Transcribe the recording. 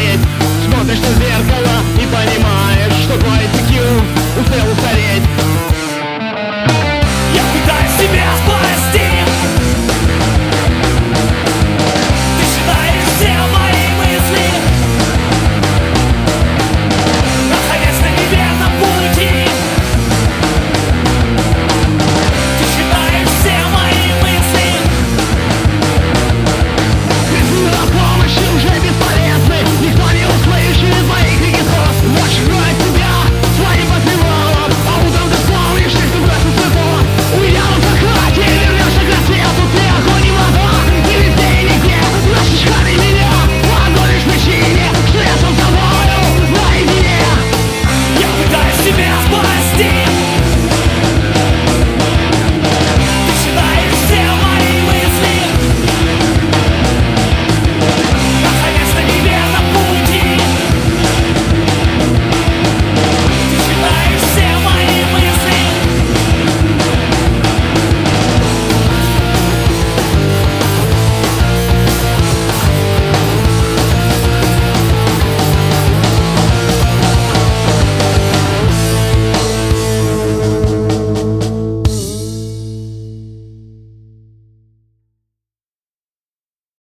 стареть Смотришь на зеркало и понимаешь, что твой IQ успел устареть.